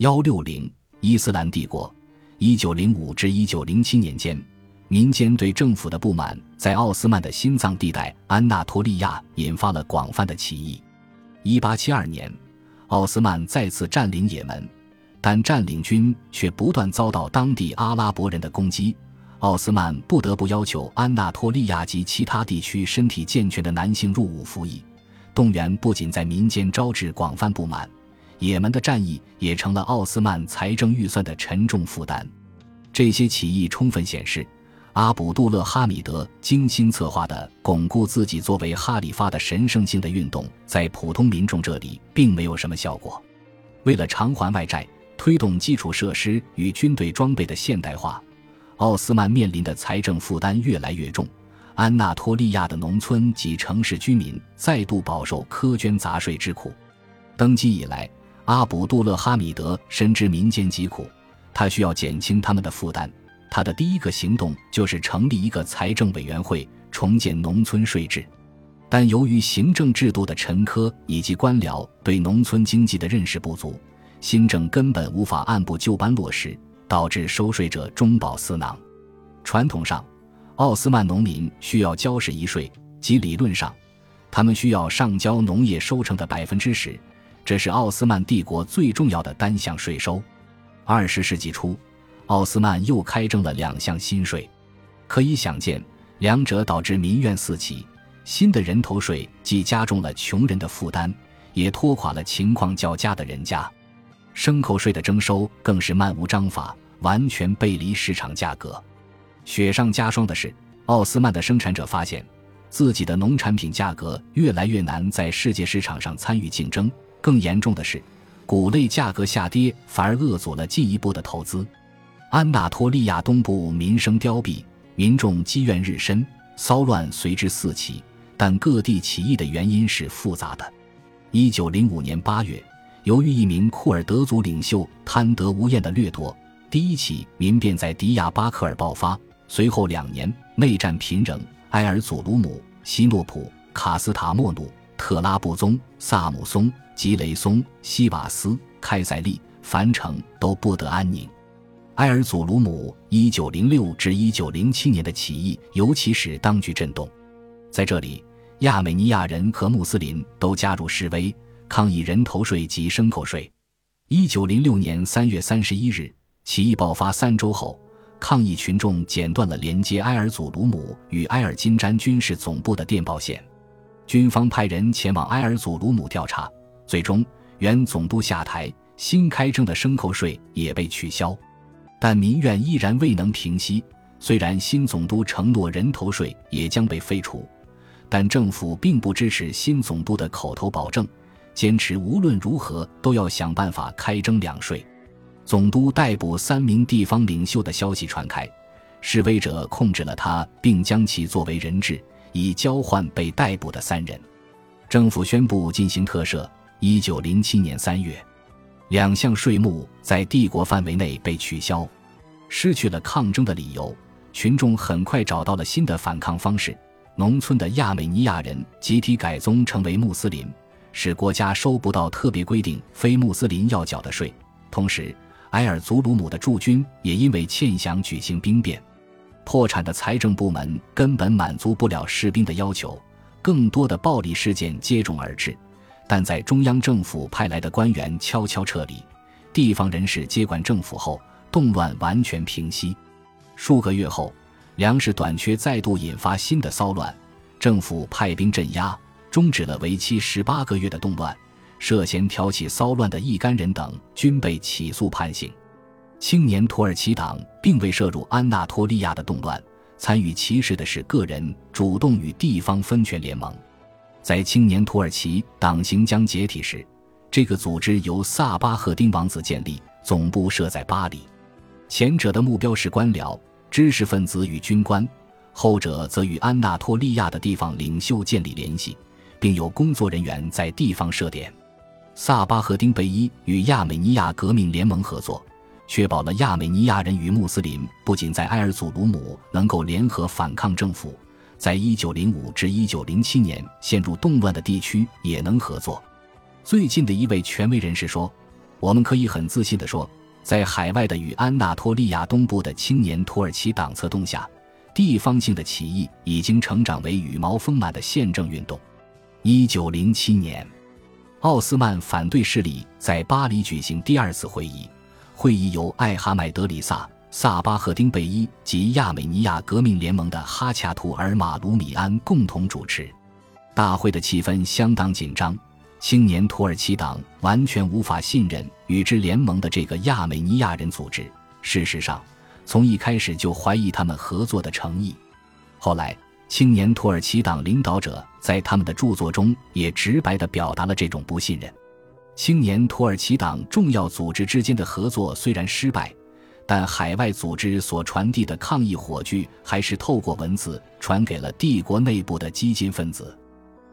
幺六零伊斯兰帝国，一九零五至一九零七年间，民间对政府的不满在奥斯曼的心脏地带安纳托利亚引发了广泛的起义。一八七二年，奥斯曼再次占领也门，但占领军却不断遭到当地阿拉伯人的攻击。奥斯曼不得不要求安纳托利亚及其他地区身体健全的男性入伍服役。动员不仅在民间招致广泛不满。也门的战役也成了奥斯曼财政预算的沉重负担。这些起义充分显示，阿卜杜勒哈米德精心策划的巩固自己作为哈里发的神圣性的运动，在普通民众这里并没有什么效果。为了偿还外债，推动基础设施与军队装备的现代化，奥斯曼面临的财政负担越来越重。安纳托利亚的农村及城市居民再度饱受苛捐杂税之苦。登基以来，阿卜杜勒哈米德深知民间疾苦，他需要减轻他们的负担。他的第一个行动就是成立一个财政委员会，重建农村税制。但由于行政制度的陈疴以及官僚对农村经济的认识不足，新政根本无法按部就班落实，导致收税者中饱私囊。传统上，奥斯曼农民需要交十一税，即理论上，他们需要上交农业收成的百分之十。这是奥斯曼帝国最重要的单项税收。二十世纪初，奥斯曼又开征了两项新税，可以想见，两者导致民怨四起。新的人头税既加重了穷人的负担，也拖垮了情况较佳的人家。牲口税的征收更是漫无章法，完全背离市场价格。雪上加霜的是，奥斯曼的生产者发现，自己的农产品价格越来越难在世界市场上参与竞争。更严重的是，谷类价格下跌反而扼阻了进一步的投资。安纳托利亚东部民生凋敝，民众积怨日深，骚乱随之四起。但各地起义的原因是复杂的。一九零五年八月，由于一名库尔德族领袖贪得无厌的掠夺，第一起民变在迪亚巴克尔爆发。随后两年，内战频仍，埃尔祖鲁姆、西诺普、卡斯塔莫努、特拉布宗、萨姆松。吉雷松、西瓦斯、开塞利、樊城都不得安宁。埃尔祖鲁姆一九零六至一九零七年的起义，尤其使当局震动。在这里，亚美尼亚人和穆斯林都加入示威，抗议人头税及牲口税。一九零六年三月三十一日，起义爆发三周后，抗议群众剪断了连接埃尔祖鲁姆与埃尔金詹军事总部的电报线，军方派人前往埃尔祖鲁姆调查。最终，原总督下台，新开征的牲口税也被取消，但民怨依然未能平息。虽然新总督承诺人头税也将被废除，但政府并不支持新总督的口头保证，坚持无论如何都要想办法开征两税。总督逮捕三名地方领袖的消息传开，示威者控制了他，并将其作为人质，以交换被逮捕的三人。政府宣布进行特赦。一九零七年三月，两项税目在帝国范围内被取消，失去了抗争的理由。群众很快找到了新的反抗方式：农村的亚美尼亚人集体改宗成为穆斯林，使国家收不到特别规定非穆斯林要缴的税。同时，埃尔祖鲁姆的驻军也因为欠饷举行兵变，破产的财政部门根本满足不了士兵的要求，更多的暴力事件接踵而至。但在中央政府派来的官员悄悄撤离，地方人士接管政府后，动乱完全平息。数个月后，粮食短缺再度引发新的骚乱，政府派兵镇压，终止了为期十八个月的动乱。涉嫌挑起骚乱的一干人等均被起诉判刑。青年土耳其党并未涉入安纳托利亚的动乱，参与其事的是个人主动与地方分权联盟。在青年土耳其党行将解体时，这个组织由萨巴赫丁王子建立，总部设在巴黎。前者的目标是官僚、知识分子与军官，后者则与安纳托利亚的地方领袖建立联系，并有工作人员在地方设点。萨巴赫丁贝伊与亚美尼亚革命联盟合作，确保了亚美尼亚人与穆斯林不仅在埃尔祖鲁姆能够联合反抗政府。在一九零五至一九零七年陷入动乱的地区也能合作。最近的一位权威人士说，我们可以很自信地说，在海外的与安纳托利亚东部的青年土耳其党策动下，地方性的起义已经成长为羽毛丰满的宪政运动。一九零七年，奥斯曼反对势力在巴黎举行第二次会议，会议由艾哈迈德里萨。萨巴赫丁贝伊及亚美尼亚革命联盟的哈恰图尔马鲁米安共同主持，大会的气氛相当紧张。青年土耳其党完全无法信任与之联盟的这个亚美尼亚人组织，事实上，从一开始就怀疑他们合作的诚意。后来，青年土耳其党领导者在他们的著作中也直白地表达了这种不信任。青年土耳其党重要组织之间的合作虽然失败。但海外组织所传递的抗议火炬还是透过文字传给了帝国内部的激进分子。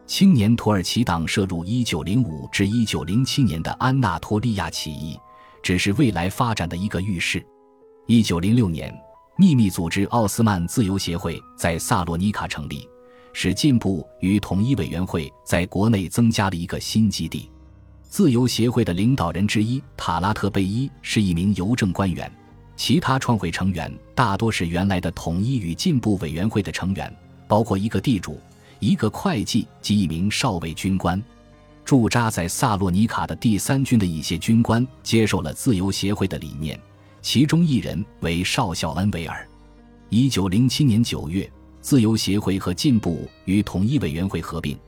青年土耳其党涉入1905至1907年的安纳托利亚起义，只是未来发展的一个预示。1906年，秘密组织奥斯曼自由协会在萨洛尼卡成立，使进步与统一委员会在国内增加了一个新基地。自由协会的领导人之一塔拉特贝伊是一名邮政官员。其他创会成员大多是原来的统一与进步委员会的成员，包括一个地主、一个会计及一名少尉军官。驻扎在萨洛尼卡的第三军的一些军官接受了自由协会的理念，其中一人为少校恩维尔。一九零七年九月，自由协会和进步与统一委员会合并，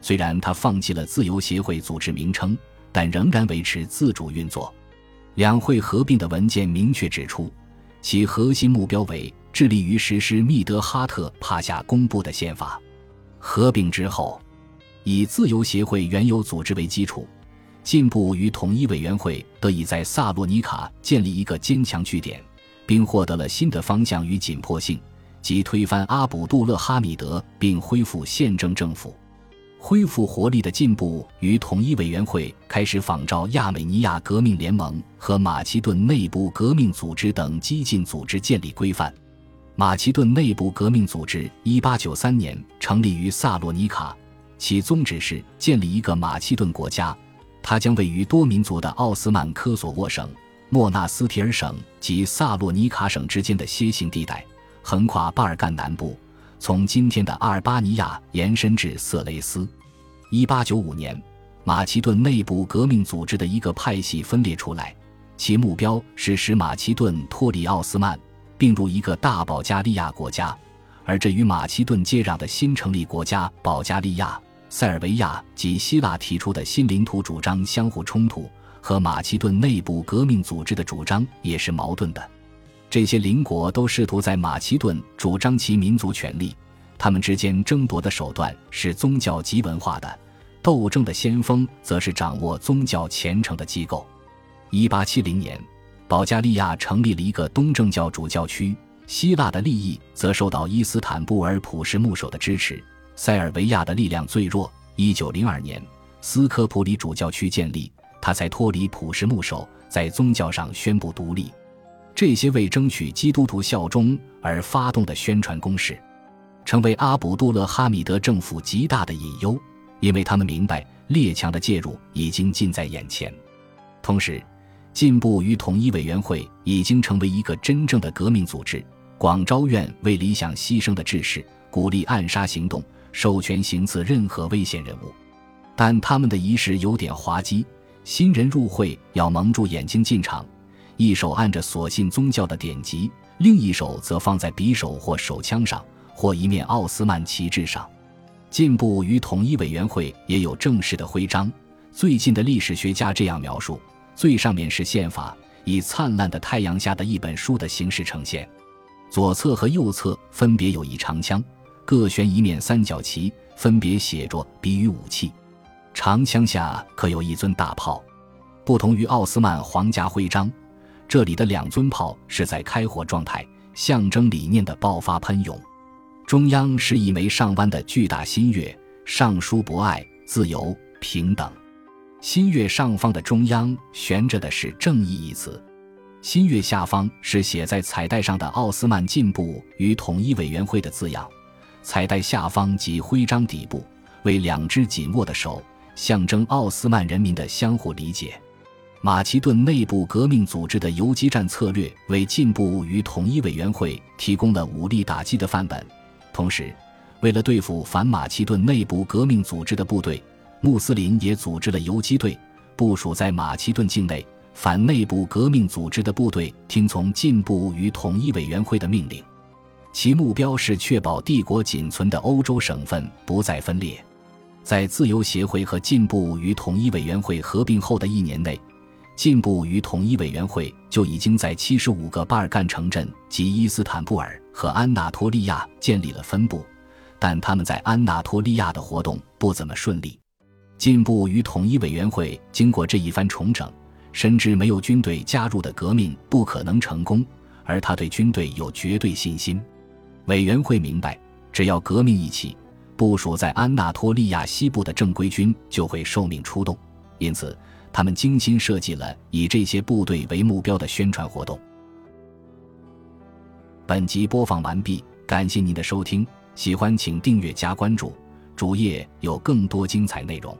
虽然他放弃了自由协会组织名称，但仍然维持自主运作。两会合并的文件明确指出，其核心目标为致力于实施密德哈特帕夏公布的宪法。合并之后，以自由协会原有组织为基础，进步与统一委员会得以在萨洛尼卡建立一个坚强据点，并获得了新的方向与紧迫性，即推翻阿卜杜勒哈米德并恢复宪政政府。恢复活力的进步与统一委员会开始仿照亚美尼亚革命联盟和马其顿内部革命组织等激进组织建立规范。马其顿内部革命组织1893年成立于萨洛尼卡，其宗旨是建立一个马其顿国家，它将位于多民族的奥斯曼科索沃省、莫纳斯提尔省及萨洛尼卡省之间的楔形地带，横跨巴尔干南部。从今天的阿尔巴尼亚延伸至色雷斯。一八九五年，马其顿内部革命组织的一个派系分裂出来，其目标是使马其顿脱离奥斯曼，并入一个大保加利亚国家。而这与马其顿接壤的新成立国家保加利亚、塞尔维亚及希腊提出的新领土主张相互冲突，和马其顿内部革命组织的主张也是矛盾的。这些邻国都试图在马其顿主张其民族权利，他们之间争夺的手段是宗教及文化的，斗争的先锋则是掌握宗教虔诚的机构。一八七零年，保加利亚成立了一个东正教主教区，希腊的利益则受到伊斯坦布尔普什牧首的支持。塞尔维亚的力量最弱。一九零二年，斯科普里主教区建立，他才脱离普什牧首，在宗教上宣布独立。这些为争取基督徒效忠而发动的宣传攻势，成为阿卜杜勒哈米德政府极大的隐忧，因为他们明白列强的介入已经近在眼前。同时，进步与统一委员会已经成为一个真正的革命组织，广招愿为理想牺牲的志士，鼓励暗杀行动，授权行刺任何危险人物。但他们的仪式有点滑稽，新人入会要蒙住眼睛进场。一手按着所信宗教的典籍，另一手则放在匕首或手枪上，或一面奥斯曼旗帜上。进步与统一委员会也有正式的徽章。最近的历史学家这样描述：最上面是宪法，以灿烂的太阳下的一本书的形式呈现；左侧和右侧分别有一长枪，各悬一面三角旗，分别写着比喻武器。长枪下可有一尊大炮，不同于奥斯曼皇家徽章。这里的两尊炮是在开火状态，象征理念的爆发喷涌。中央是一枚上弯的巨大新月，上书“博爱、自由、平等”。新月上方的中央悬着的是“正义”一词。新月下方是写在彩带上的奥斯曼进步与统一委员会的字样。彩带下方及徽章底部为两只紧握的手，象征奥斯曼人民的相互理解。马其顿内部革命组织的游击战策略为进步与统一委员会提供了武力打击的范本。同时，为了对付反马其顿内部革命组织的部队，穆斯林也组织了游击队，部署在马其顿境内。反内部革命组织的部队听从进步与统一委员会的命令，其目标是确保帝国仅存的欧洲省份不再分裂。在自由协会和进步与统一委员会合并后的一年内，进步与统一委员会就已经在七十五个巴尔干城镇及伊斯坦布尔和安纳托利亚建立了分部，但他们在安纳托利亚的活动不怎么顺利。进步与统一委员会经过这一番重整。深知没有军队加入的革命不可能成功，而他对军队有绝对信心。委员会明白，只要革命一起，部署在安纳托利亚西部的正规军就会受命出动，因此他们精心设计了以这些部队为目标的宣传活动。本集播放完毕，感谢您的收听，喜欢请订阅加关注，主页有更多精彩内容。